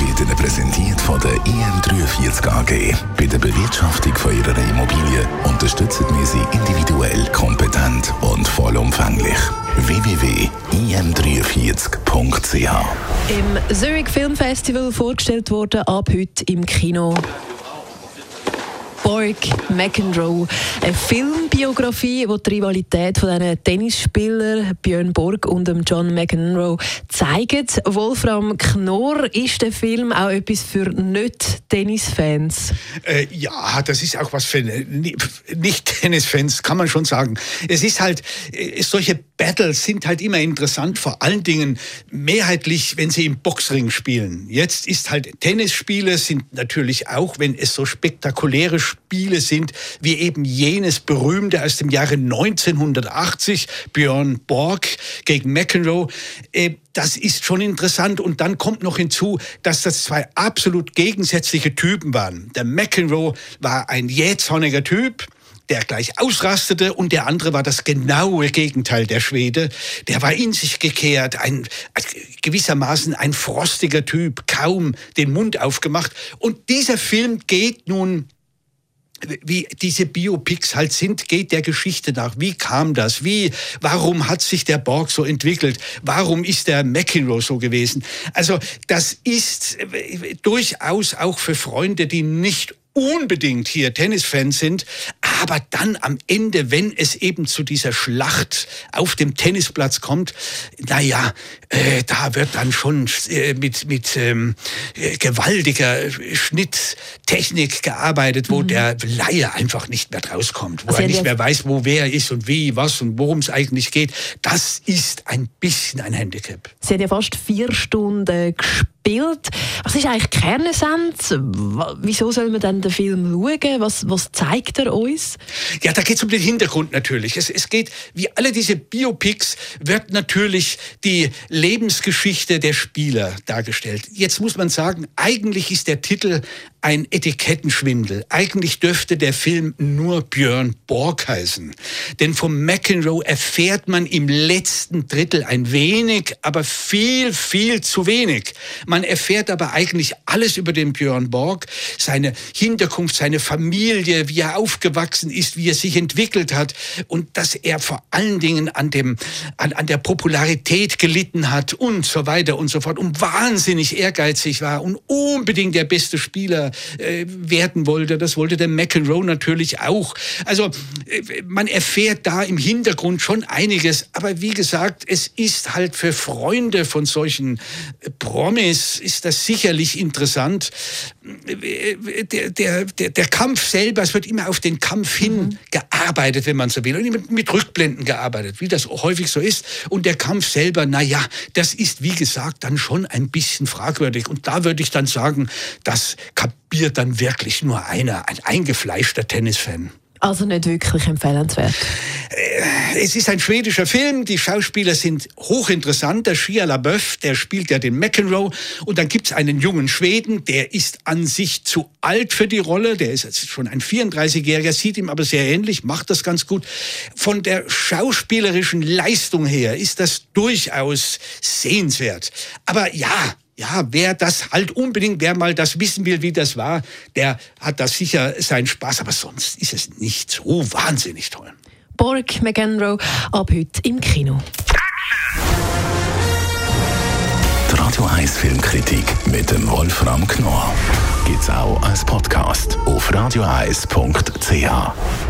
wird Ihnen präsentiert von der IM43 AG. Bei der Bewirtschaftung von Ihrer Immobilie unterstützen wir Sie individuell, kompetent und vollumfänglich. www.im43.ch Im Zurich Film Festival vorgestellt wurde ab heute im Kino. Borg McEnroe. Eine Filmbiografie, die die Rivalität von diesen Tennisspielern Björn Borg und John McEnroe zeigt. Wolfram Knorr, ist der Film auch etwas für Nicht-Tennis-Fans? Äh, ja, das ist auch was für Nicht-Tennis-Fans, kann man schon sagen. Es ist halt, äh, solche Battles sind halt immer interessant, vor allen Dingen mehrheitlich, wenn sie im Boxring spielen. Jetzt ist halt Tennisspiele sind natürlich auch, wenn es so spektakuläre Spiele sind, wie eben jenes berühmte aus dem Jahre 1980, Björn Borg gegen McEnroe. Äh, das ist schon interessant. Und dann kommt noch hinzu, dass das zwei absolut gegensätzliche Typen waren. Der McEnroe war ein jähzorniger Typ, der gleich ausrastete und der andere war das genaue Gegenteil der Schwede. Der war in sich gekehrt, ein gewissermaßen ein frostiger Typ, kaum den Mund aufgemacht. Und dieser Film geht nun wie diese Biopics halt sind, geht der Geschichte nach. Wie kam das? Wie, warum hat sich der Borg so entwickelt? Warum ist der McEnroe so gewesen? Also, das ist äh, durchaus auch für Freunde, die nicht unbedingt hier Tennisfans sind, aber dann am Ende, wenn es eben zu dieser Schlacht auf dem Tennisplatz kommt, naja, äh, da wird dann schon äh, mit, mit ähm, äh, gewaltiger Schnitttechnik gearbeitet, wo mhm. der Laie einfach nicht mehr rauskommt, wo also er nicht mehr weiß, wo wer ist und wie, was und worum es eigentlich geht. Das ist ein bisschen ein Handicap. Sie hat ja fast vier Stunden gespielt Bild. Was ist eigentlich Kernessenz? Wieso soll man dann den Film schauen? Was, was zeigt er uns? Ja, da geht es um den Hintergrund natürlich. Es, es geht, wie alle diese Biopics, wird natürlich die Lebensgeschichte der Spieler dargestellt. Jetzt muss man sagen, eigentlich ist der Titel ein Etikettenschwindel. Eigentlich dürfte der Film nur Björn Borg heißen. Denn vom McEnroe erfährt man im letzten Drittel ein wenig, aber viel, viel zu wenig. Man erfährt aber eigentlich alles über den Björn Borg, seine Hinterkunft, seine Familie, wie er aufgewachsen ist, wie er sich entwickelt hat und dass er vor allen Dingen an dem, an, an der Popularität gelitten hat und so weiter und so fort und wahnsinnig ehrgeizig war und unbedingt der beste Spieler äh, werden wollte. Das wollte der McEnroe natürlich auch. Also äh, man erfährt da im Hintergrund schon einiges. Aber wie gesagt, es ist halt für Freunde von solchen äh, Promis ist das sicherlich interessant. Der, der, der, der Kampf selber, es wird immer auf den Kampf hin mhm. gearbeitet, wenn man so will. Und mit, mit Rückblenden gearbeitet, wie das häufig so ist. Und der Kampf selber, na ja, das ist wie gesagt dann schon ein bisschen fragwürdig. Und da würde ich dann sagen, das kapiert dann wirklich nur einer, ein eingefleischter Tennisfan. Also nicht wirklich empfehlenswert. Äh, es ist ein schwedischer Film, die Schauspieler sind hochinteressant. Der Shia LaBeouf, der spielt ja den McEnroe. Und dann gibt's einen jungen Schweden, der ist an sich zu alt für die Rolle. Der ist jetzt schon ein 34-Jähriger, sieht ihm aber sehr ähnlich, macht das ganz gut. Von der schauspielerischen Leistung her ist das durchaus sehenswert. Aber ja, ja, wer das halt unbedingt, wer mal das wissen will, wie das war, der hat da sicher seinen Spaß. Aber sonst ist es nicht so wahnsinnig toll. Borg McEnroe ab heute im Kino. Die Radio 1 Filmkritik mit dem Wolfram Knorr gibt's auch als Podcast auf radioeis.ch.